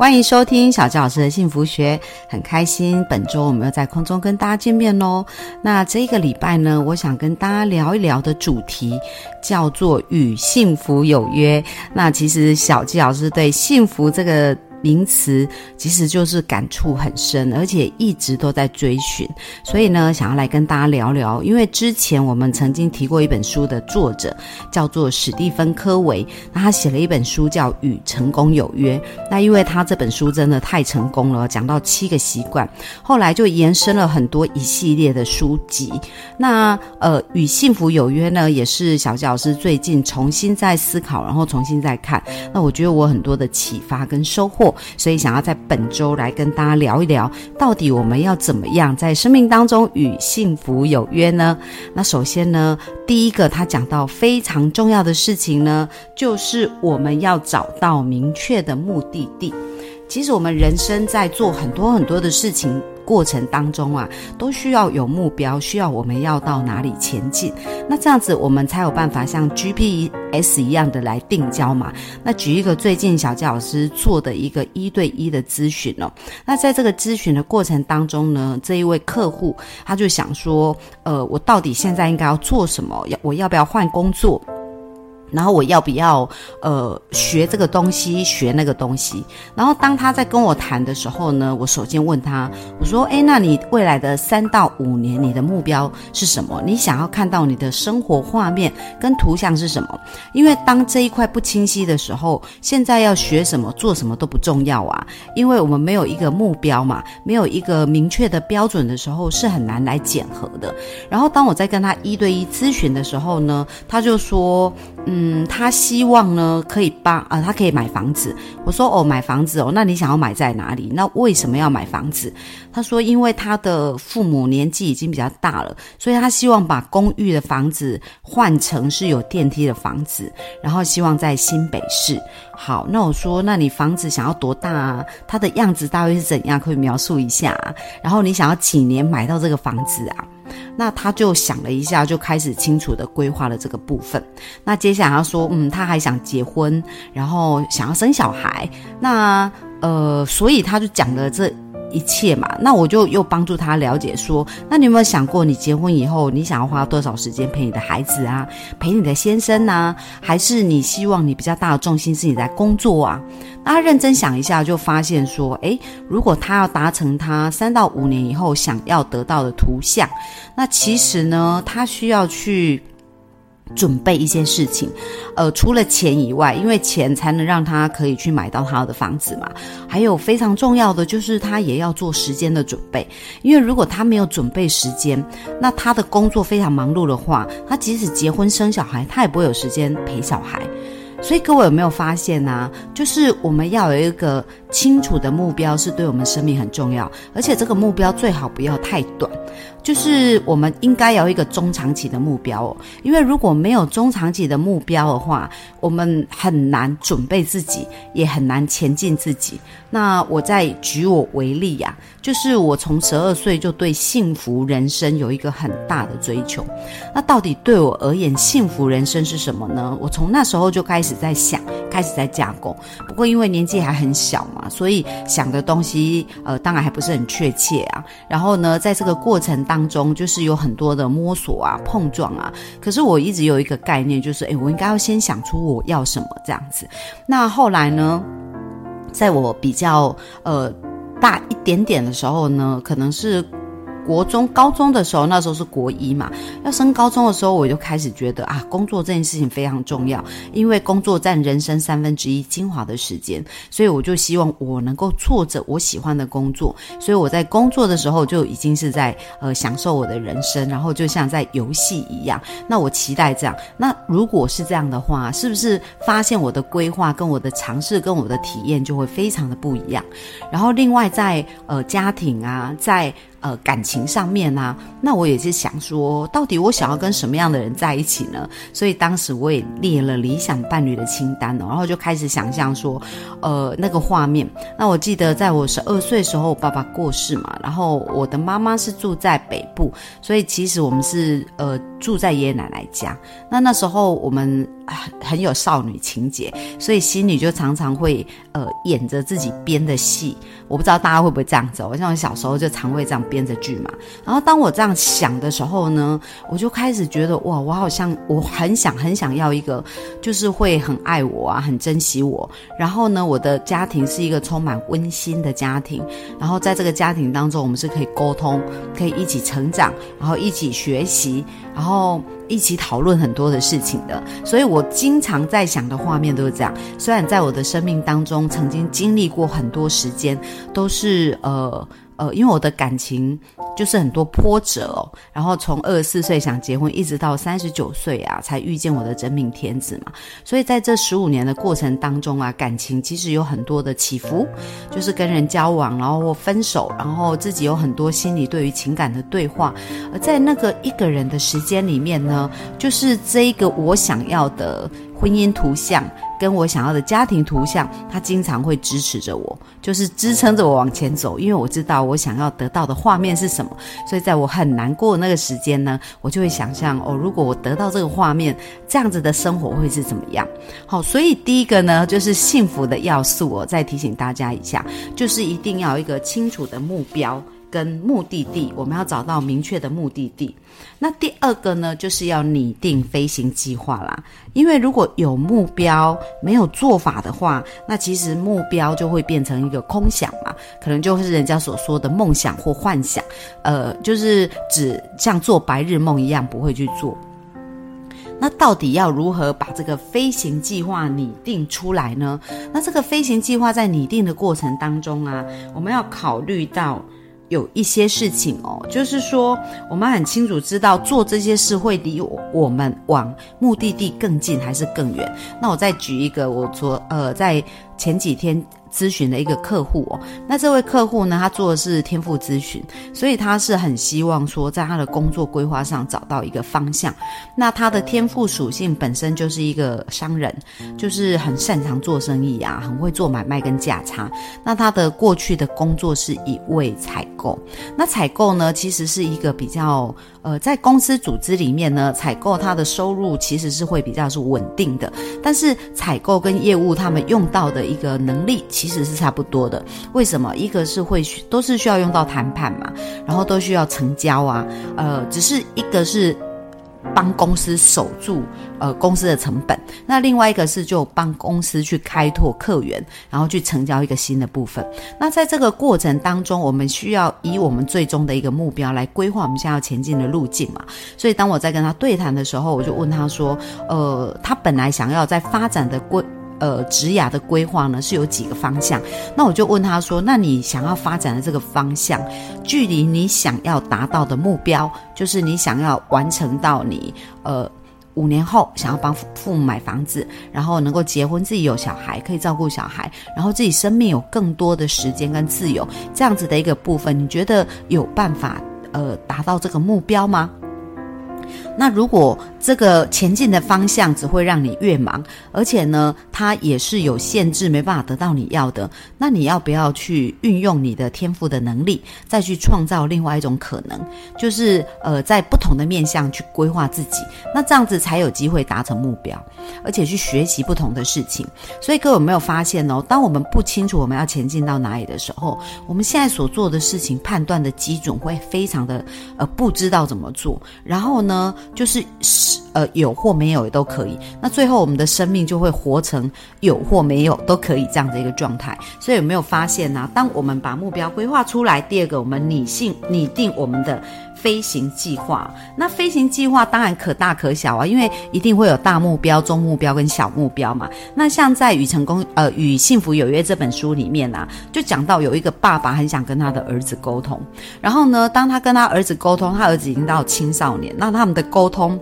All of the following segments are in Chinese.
欢迎收听小教老师的幸福学，很开心本周我们又在空中跟大家见面喽。那这个礼拜呢，我想跟大家聊一聊的主题叫做与幸福有约。那其实小纪老师对幸福这个。名词其实就是感触很深，而且一直都在追寻，所以呢，想要来跟大家聊聊。因为之前我们曾经提过一本书的作者叫做史蒂芬·科维，那他写了一本书叫《与成功有约》。那因为他这本书真的太成功了，讲到七个习惯，后来就延伸了很多一系列的书籍。那呃，《与幸福有约》呢，也是小教师最近重新在思考，然后重新再看。那我觉得我很多的启发跟收获。所以想要在本周来跟大家聊一聊，到底我们要怎么样在生命当中与幸福有约呢？那首先呢，第一个他讲到非常重要的事情呢，就是我们要找到明确的目的地。其实我们人生在做很多很多的事情。过程当中啊，都需要有目标，需要我们要到哪里前进。那这样子，我们才有办法像 GPS 一样的来定焦嘛。那举一个最近小教老师做的一个一对一的咨询哦。那在这个咨询的过程当中呢，这一位客户他就想说，呃，我到底现在应该要做什么？要我要不要换工作？然后我要不要呃学这个东西学那个东西？然后当他在跟我谈的时候呢，我首先问他，我说：哎，那你未来的三到五年你的目标是什么？你想要看到你的生活画面跟图像是什么？因为当这一块不清晰的时候，现在要学什么做什么都不重要啊，因为我们没有一个目标嘛，没有一个明确的标准的时候，是很难来检核的。然后当我在跟他一对一咨询的时候呢，他就说。嗯，他希望呢可以帮啊，他可以买房子。我说哦，买房子哦，那你想要买在哪里？那为什么要买房子？他说，因为他的父母年纪已经比较大了，所以他希望把公寓的房子换成是有电梯的房子，然后希望在新北市。好，那我说，那你房子想要多大啊？它的样子大约是怎样？可以描述一下。啊然后你想要几年买到这个房子啊？那他就想了一下，就开始清楚的规划了这个部分。那接下来他说，嗯，他还想结婚，然后想要生小孩。那呃，所以他就讲了这一切嘛。那我就又帮助他了解说，那你有没有想过，你结婚以后，你想要花多少时间陪你的孩子啊，陪你的先生呢？还是你希望你比较大的重心是你在工作啊？那他认真想一下，就发现说，诶，如果他要达成他三到五年以后想要得到的图像，那其实呢，他需要去准备一些事情，呃，除了钱以外，因为钱才能让他可以去买到他的房子嘛。还有非常重要的就是他也要做时间的准备，因为如果他没有准备时间，那他的工作非常忙碌的话，他即使结婚生小孩，他也不会有时间陪小孩。所以各位有没有发现呢？就是我们要有一个清楚的目标，是对我们生命很重要，而且这个目标最好不要太短。就是我们应该有一个中长期的目标哦，因为如果没有中长期的目标的话，我们很难准备自己，也很难前进自己。那我再举我为例呀，就是我从十二岁就对幸福人生有一个很大的追求。那到底对我而言，幸福人生是什么呢？我从那时候就开始在想，开始在架构。不过因为年纪还很小嘛，所以想的东西呃，当然还不是很确切啊。然后呢，在这个过程。当中就是有很多的摸索啊、碰撞啊，可是我一直有一个概念，就是诶，我应该要先想出我要什么这样子。那后来呢，在我比较呃大一点点的时候呢，可能是。国中、高中的时候，那时候是国一嘛，要升高中的时候，我就开始觉得啊，工作这件事情非常重要，因为工作占人生三分之一精华的时间，所以我就希望我能够做着我喜欢的工作，所以我在工作的时候就已经是在呃享受我的人生，然后就像在游戏一样。那我期待这样。那如果是这样的话，是不是发现我的规划跟我的尝试跟我的体验就会非常的不一样？然后另外在呃家庭啊，在呃感情。上面啊，那我也是想说，到底我想要跟什么样的人在一起呢？所以当时我也列了理想伴侣的清单哦，然后就开始想象说，呃，那个画面。那我记得在我十二岁时候，我爸爸过世嘛，然后我的妈妈是住在北部，所以其实我们是呃住在爷爷奶奶家。那那时候我们很有少女情节，所以心里就常常会呃演着自己编的戏。我不知道大家会不会这样子，我像我小时候就常会这样编着剧嘛。然后当我这样想的时候呢，我就开始觉得哇，我好像我很想很想要一个，就是会很爱我啊，很珍惜我。然后呢，我的家庭是一个充满温馨的家庭。然后在这个家庭当中，我们是可以沟通，可以一起成长，然后一起学习，然后。一起讨论很多的事情的，所以我经常在想的画面都是这样。虽然在我的生命当中曾经经历过很多时间，都是呃。呃，因为我的感情就是很多波折哦，然后从二十四岁想结婚，一直到三十九岁啊，才遇见我的真命天子嘛。所以在这十五年的过程当中啊，感情其实有很多的起伏，就是跟人交往，然后分手，然后自己有很多心理对于情感的对话。而在那个一个人的时间里面呢，就是这一个我想要的婚姻图像。跟我想要的家庭图像，他经常会支持着我，就是支撑着我往前走，因为我知道我想要得到的画面是什么。所以在我很难过那个时间呢，我就会想象哦，如果我得到这个画面，这样子的生活会是怎么样？好，所以第一个呢，就是幸福的要素，我再提醒大家一下，就是一定要一个清楚的目标。跟目的地，我们要找到明确的目的地。那第二个呢，就是要拟定飞行计划啦。因为如果有目标没有做法的话，那其实目标就会变成一个空想嘛，可能就是人家所说的梦想或幻想，呃，就是只像做白日梦一样不会去做。那到底要如何把这个飞行计划拟定出来呢？那这个飞行计划在拟定的过程当中啊，我们要考虑到。有一些事情哦，就是说，我们很清楚知道做这些事会离我我们往目的地更近还是更远。那我再举一个，我昨呃在前几天。咨询的一个客户哦，那这位客户呢，他做的是天赋咨询，所以他是很希望说，在他的工作规划上找到一个方向。那他的天赋属性本身就是一个商人，就是很擅长做生意啊，很会做买卖跟价差。那他的过去的工作是一位采购，那采购呢，其实是一个比较。呃，在公司组织里面呢，采购它的收入其实是会比较是稳定的，但是采购跟业务他们用到的一个能力其实是差不多的。为什么？一个是会都是需要用到谈判嘛，然后都需要成交啊，呃，只是一个是。帮公司守住呃公司的成本，那另外一个是就帮公司去开拓客源，然后去成交一个新的部分。那在这个过程当中，我们需要以我们最终的一个目标来规划我们现在要前进的路径嘛。所以当我在跟他对谈的时候，我就问他说：“呃，他本来想要在发展的规。”呃，职涯的规划呢是有几个方向，那我就问他说：“那你想要发展的这个方向，距离你想要达到的目标，就是你想要完成到你呃五年后想要帮父母买房子，然后能够结婚，自己有小孩可以照顾小孩，然后自己生命有更多的时间跟自由，这样子的一个部分，你觉得有办法呃达到这个目标吗？”那如果这个前进的方向只会让你越忙，而且呢，它也是有限制，没办法得到你要的。那你要不要去运用你的天赋的能力，再去创造另外一种可能？就是呃，在不同的面向去规划自己，那这样子才有机会达成目标，而且去学习不同的事情。所以各位有没有发现哦？当我们不清楚我们要前进到哪里的时候，我们现在所做的事情判断的基准会非常的呃，不知道怎么做。然后呢？就是是呃有或没有也都可以，那最后我们的生命就会活成有或没有都可以这样的一个状态。所以有没有发现呢？当我们把目标规划出来，第二个我们理性拟定我们的飞行计划。那飞行计划当然可大可小啊，因为一定会有大目标、中目标跟小目标嘛。那像在《与成功呃与幸福有约》这本书里面啊，就讲到有一个爸爸很想跟他的儿子沟通，然后呢，当他跟他儿子沟通，他儿子已经到青少年，那他们的沟。沟通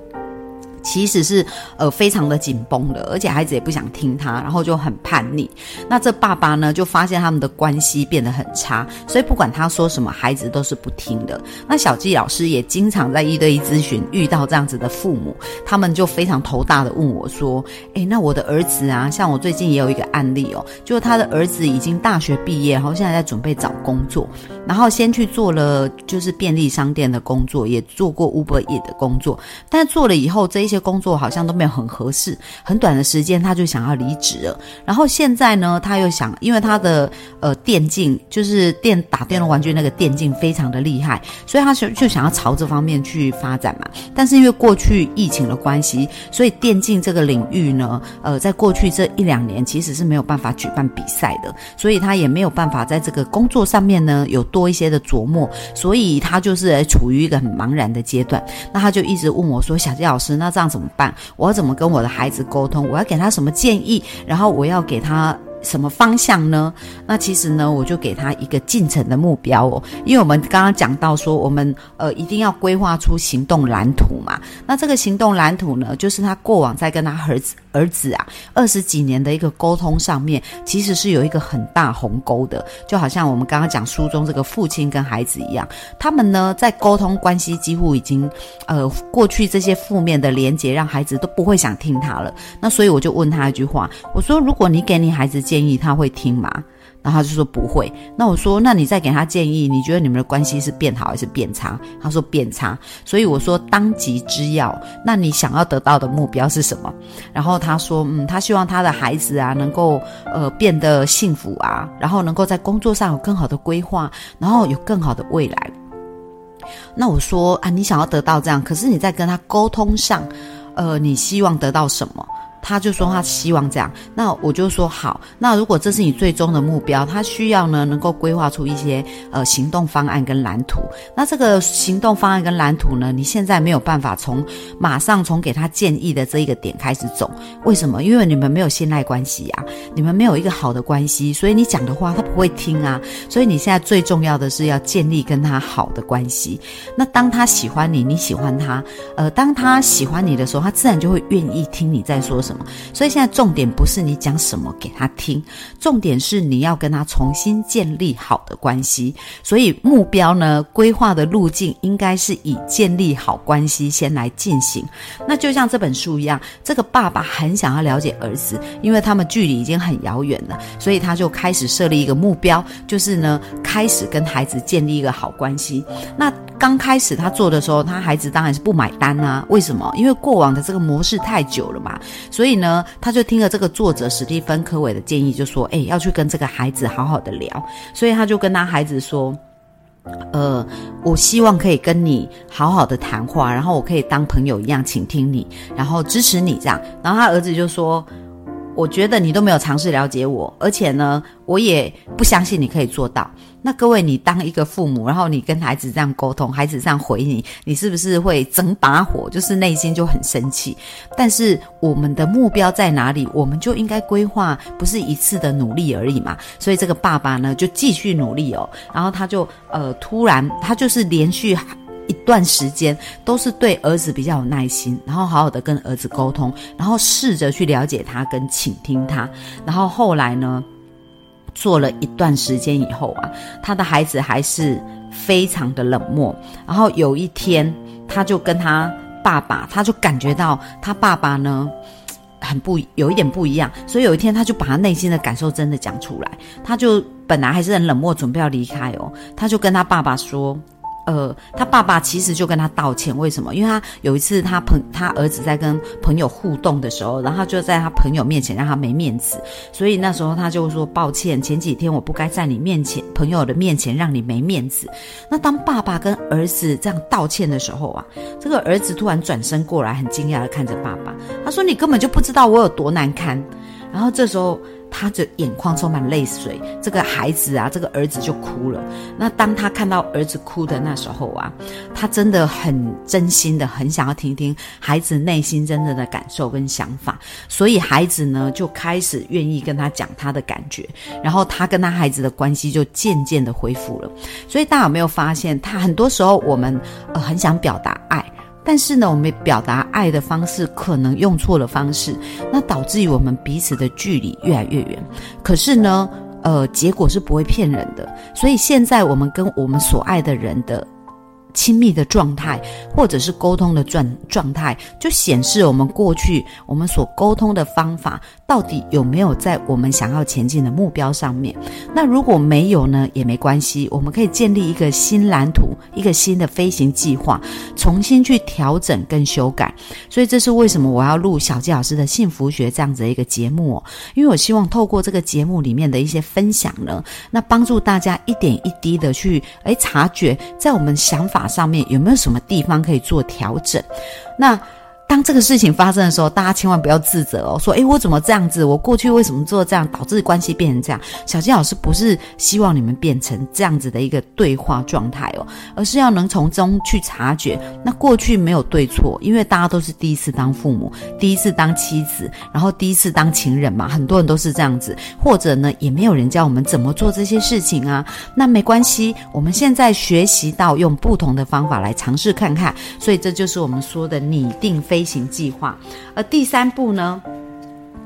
其实是呃非常的紧绷的，而且孩子也不想听他，然后就很叛逆。那这爸爸呢就发现他们的关系变得很差，所以不管他说什么，孩子都是不听的。那小纪老师也经常在一对一咨询遇到这样子的父母，他们就非常头大的问我说：“诶，那我的儿子啊，像我最近也有一个案例哦，就是他的儿子已经大学毕业，然后现在在准备找工作，然后先去做了就是便利商店的工作，也做过 Uber E 的工作，但做了以后这一一些。工作好像都没有很合适，很短的时间他就想要离职了。然后现在呢，他又想，因为他的呃电竞就是电打电动玩具那个电竞非常的厉害，所以他就就想要朝这方面去发展嘛。但是因为过去疫情的关系，所以电竞这个领域呢，呃，在过去这一两年其实是没有办法举办比赛的，所以他也没有办法在这个工作上面呢有多一些的琢磨，所以他就是处于一个很茫然的阶段。那他就一直问我说：“小杰老师，那这样。”怎么办？我要怎么跟我的孩子沟通？我要给他什么建议？然后我要给他。什么方向呢？那其实呢，我就给他一个进程的目标哦。因为我们刚刚讲到说，我们呃一定要规划出行动蓝图嘛。那这个行动蓝图呢，就是他过往在跟他儿子儿子啊二十几年的一个沟通上面，其实是有一个很大鸿沟的。就好像我们刚刚讲书中这个父亲跟孩子一样，他们呢在沟通关系几乎已经呃过去这些负面的连接，让孩子都不会想听他了。那所以我就问他一句话，我说：如果你给你孩子建议他会听吗？然后他就说不会。那我说，那你再给他建议，你觉得你们的关系是变好还是变差？他说变差。所以我说当即之要，那你想要得到的目标是什么？然后他说，嗯，他希望他的孩子啊能够呃变得幸福啊，然后能够在工作上有更好的规划，然后有更好的未来。那我说啊，你想要得到这样，可是你在跟他沟通上，呃，你希望得到什么？他就说他希望这样，那我就说好。那如果这是你最终的目标，他需要呢能够规划出一些呃行动方案跟蓝图。那这个行动方案跟蓝图呢，你现在没有办法从马上从给他建议的这一个点开始走。为什么？因为你们没有信赖关系啊，你们没有一个好的关系，所以你讲的话他不会听啊。所以你现在最重要的是要建立跟他好的关系。那当他喜欢你，你喜欢他，呃，当他喜欢你的时候，他自然就会愿意听你在说什么。所以现在重点不是你讲什么给他听，重点是你要跟他重新建立好的关系。所以目标呢，规划的路径应该是以建立好关系先来进行。那就像这本书一样，这个爸爸很想要了解儿子，因为他们距离已经很遥远了，所以他就开始设立一个目标，就是呢，开始跟孩子建立一个好关系。那刚开始他做的时候，他孩子当然是不买单啊。为什么？因为过往的这个模式太久了嘛。所以所以呢，他就听了这个作者史蒂芬科维的建议，就说：“哎，要去跟这个孩子好好的聊。”所以他就跟他孩子说：“呃，我希望可以跟你好好的谈话，然后我可以当朋友一样倾听你，然后支持你这样。”然后他儿子就说。我觉得你都没有尝试了解我，而且呢，我也不相信你可以做到。那各位，你当一个父母，然后你跟孩子这样沟通，孩子这样回你，你是不是会整把火？就是内心就很生气。但是我们的目标在哪里？我们就应该规划，不是一次的努力而已嘛。所以这个爸爸呢，就继续努力哦。然后他就呃，突然他就是连续。一段时间都是对儿子比较有耐心，然后好好的跟儿子沟通，然后试着去了解他跟倾听他。然后后来呢，做了一段时间以后啊，他的孩子还是非常的冷漠。然后有一天，他就跟他爸爸，他就感觉到他爸爸呢很不有一点不一样，所以有一天他就把他内心的感受真的讲出来。他就本来还是很冷漠，准备要离开哦，他就跟他爸爸说。呃，他爸爸其实就跟他道歉，为什么？因为他有一次他朋他儿子在跟朋友互动的时候，然后就在他朋友面前让他没面子，所以那时候他就说抱歉，前几天我不该在你面前朋友的面前让你没面子。那当爸爸跟儿子这样道歉的时候啊，这个儿子突然转身过来，很惊讶的看着爸爸，他说：“你根本就不知道我有多难堪。”然后这时候。他的眼眶充满泪水，这个孩子啊，这个儿子就哭了。那当他看到儿子哭的那时候啊，他真的很真心的，很想要听听孩子内心真正的感受跟想法。所以孩子呢，就开始愿意跟他讲他的感觉，然后他跟他孩子的关系就渐渐的恢复了。所以大家有没有发现，他很多时候我们呃很想表达爱。但是呢，我们表达爱的方式可能用错了方式，那导致于我们彼此的距离越来越远。可是呢，呃，结果是不会骗人的。所以现在我们跟我们所爱的人的。亲密的状态，或者是沟通的状状态，就显示我们过去我们所沟通的方法到底有没有在我们想要前进的目标上面。那如果没有呢，也没关系，我们可以建立一个新蓝图，一个新的飞行计划，重新去调整跟修改。所以这是为什么我要录小纪老师的幸福学这样子的一个节目哦，因为我希望透过这个节目里面的一些分享呢，那帮助大家一点一滴的去诶察觉，在我们想法。上面有没有什么地方可以做调整？那。当这个事情发生的时候，大家千万不要自责哦，说：“诶，我怎么这样子？我过去为什么做这样，导致关系变成这样？”小金老师不是希望你们变成这样子的一个对话状态哦，而是要能从中去察觉，那过去没有对错，因为大家都是第一次当父母，第一次当妻子，然后第一次当情人嘛，很多人都是这样子，或者呢，也没有人教我们怎么做这些事情啊。那没关系，我们现在学习到用不同的方法来尝试看看，所以这就是我们说的拟定非。飞行计划，而第三步呢？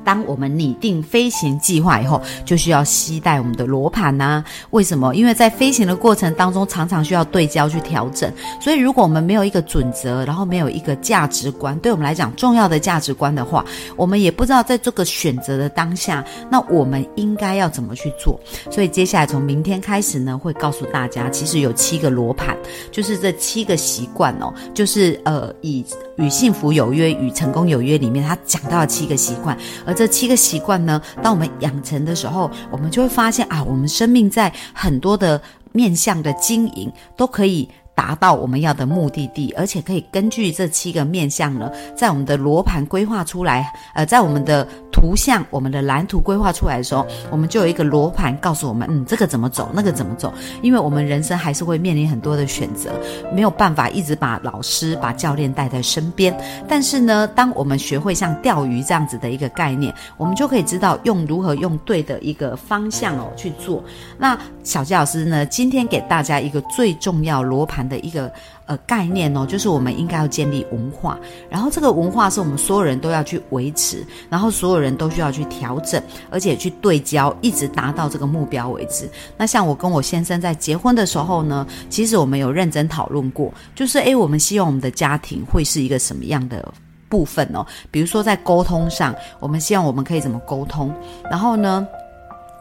当我们拟定飞行计划以后，就需要携带我们的罗盘呐。为什么？因为在飞行的过程当中，常常需要对焦去调整。所以，如果我们没有一个准则，然后没有一个价值观，对我们来讲重要的价值观的话，我们也不知道在这个选择的当下，那我们应该要怎么去做。所以，接下来从明天开始呢，会告诉大家，其实有七个罗盘，就是这七个习惯哦，就是呃，以与幸福有约、与成功有约里面，他讲到了七个习惯，而这七个习惯呢，当我们养成的时候，我们就会发现啊，我们生命在很多的面向的经营都可以。达到我们要的目的地，而且可以根据这七个面向呢，在我们的罗盘规划出来，呃，在我们的图像、我们的蓝图规划出来的时候，我们就有一个罗盘告诉我们，嗯，这个怎么走，那个怎么走。因为我们人生还是会面临很多的选择，没有办法一直把老师、把教练带在身边。但是呢，当我们学会像钓鱼这样子的一个概念，我们就可以知道用如何用对的一个方向哦去做。那小吉老师呢，今天给大家一个最重要罗盘。的一个呃概念哦，就是我们应该要建立文化，然后这个文化是我们所有人都要去维持，然后所有人都需要去调整，而且去对焦，一直达到这个目标为止。那像我跟我先生在结婚的时候呢，其实我们有认真讨论过，就是诶，我们希望我们的家庭会是一个什么样的部分哦？比如说在沟通上，我们希望我们可以怎么沟通，然后呢？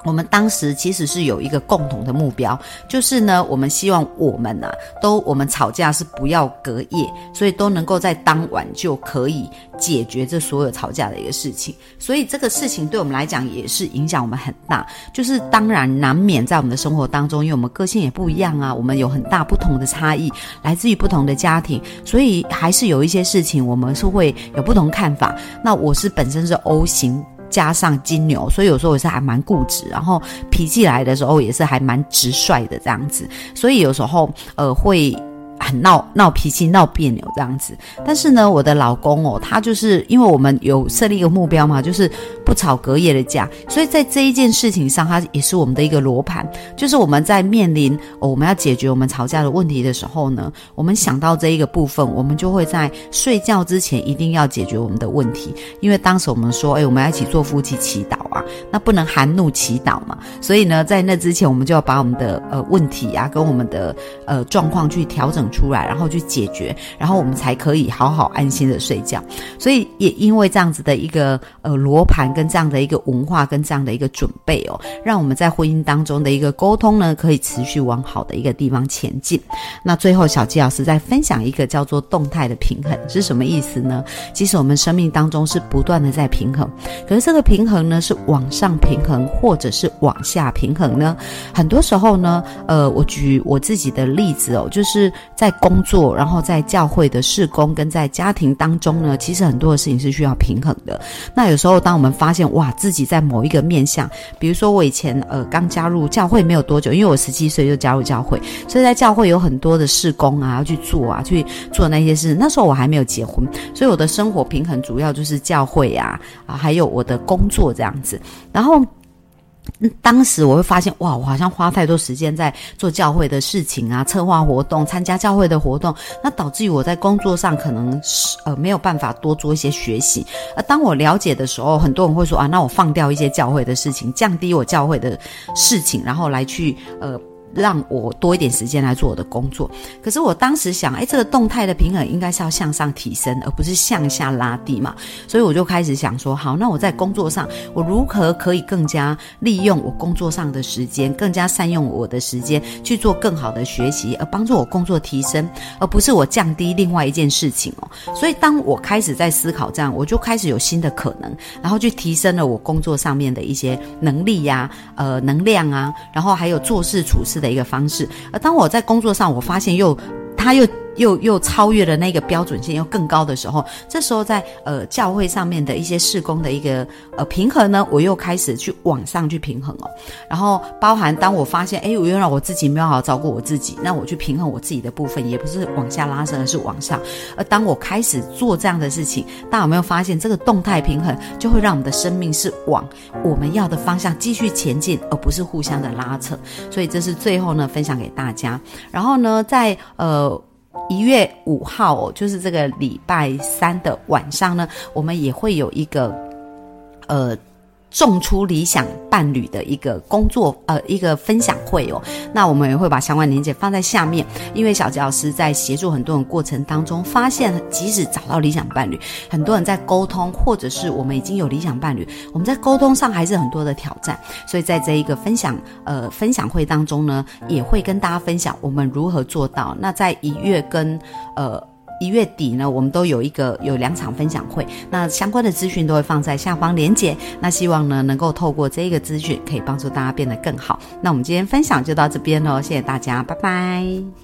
我们当时其实是有一个共同的目标，就是呢，我们希望我们呐，都我们吵架是不要隔夜，所以都能够在当晚就可以解决这所有吵架的一个事情。所以这个事情对我们来讲也是影响我们很大。就是当然难免在我们的生活当中，因为我们个性也不一样啊，我们有很大不同的差异，来自于不同的家庭，所以还是有一些事情我们是会有不同看法。那我是本身是 O 型。加上金牛，所以有时候也是还蛮固执，然后脾气来的时候也是还蛮直率的这样子，所以有时候呃会。很闹闹脾气、闹别扭这样子，但是呢，我的老公哦，他就是因为我们有设立一个目标嘛，就是不吵隔夜的架，所以在这一件事情上，他也是我们的一个罗盘。就是我们在面临哦我们要解决我们吵架的问题的时候呢，我们想到这一个部分，我们就会在睡觉之前一定要解决我们的问题。因为当时我们说，哎，我们要一起做夫妻祈祷啊，那不能含怒祈祷嘛，所以呢，在那之前，我们就要把我们的呃问题啊，跟我们的呃状况去调整。出来，然后去解决，然后我们才可以好好安心的睡觉。所以也因为这样子的一个呃罗盘跟这样的一个文化跟这样的一个准备哦，让我们在婚姻当中的一个沟通呢，可以持续往好的一个地方前进。那最后小纪老师再分享一个叫做动态的平衡是什么意思呢？其实我们生命当中是不断的在平衡，可是这个平衡呢是往上平衡或者是往下平衡呢？很多时候呢，呃，我举我自己的例子哦，就是。在工作，然后在教会的事工，跟在家庭当中呢，其实很多的事情是需要平衡的。那有时候，当我们发现哇，自己在某一个面向，比如说我以前呃刚加入教会没有多久，因为我十七岁就加入教会，所以在教会有很多的事工啊要去做啊，去做那些事。那时候我还没有结婚，所以我的生活平衡主要就是教会啊啊，还有我的工作这样子。然后。当时我会发现，哇，我好像花太多时间在做教会的事情啊，策划活动，参加教会的活动，那导致于我在工作上可能是呃没有办法多做一些学习。而当我了解的时候，很多人会说啊，那我放掉一些教会的事情，降低我教会的事情，然后来去呃。让我多一点时间来做我的工作。可是我当时想，哎，这个动态的平衡应该是要向上提升，而不是向下拉低嘛。所以我就开始想说，好，那我在工作上，我如何可以更加利用我工作上的时间，更加善用我的时间去做更好的学习，而帮助我工作提升，而不是我降低另外一件事情哦。所以当我开始在思考这样，我就开始有新的可能，然后去提升了我工作上面的一些能力呀，呃，能量啊，然后还有做事处事。的一个方式，而当我在工作上，我发现又，他又。又又超越了那个标准线，又更高的时候，这时候在呃教会上面的一些事工的一个呃平衡呢，我又开始去往上去平衡哦。然后包含当我发现，哎，我原来我自己没有好好照顾我自己，那我去平衡我自己的部分，也不是往下拉伸，而是往上。而当我开始做这样的事情，大家有没有发现，这个动态平衡就会让我们的生命是往我们要的方向继续前进，而不是互相的拉扯。所以这是最后呢，分享给大家。然后呢，在呃。一月五号哦，就是这个礼拜三的晚上呢，我们也会有一个，呃。种出理想伴侣的一个工作，呃，一个分享会哦。那我们也会把相关链接放在下面，因为小杰老师在协助很多人过程当中，发现即使找到理想伴侣，很多人在沟通，或者是我们已经有理想伴侣，我们在沟通上还是很多的挑战。所以在这一个分享，呃，分享会当中呢，也会跟大家分享我们如何做到。那在一月跟，呃。一月底呢，我们都有一个有两场分享会，那相关的资讯都会放在下方连接。那希望呢，能够透过这个资讯，可以帮助大家变得更好。那我们今天分享就到这边喽，谢谢大家，拜拜。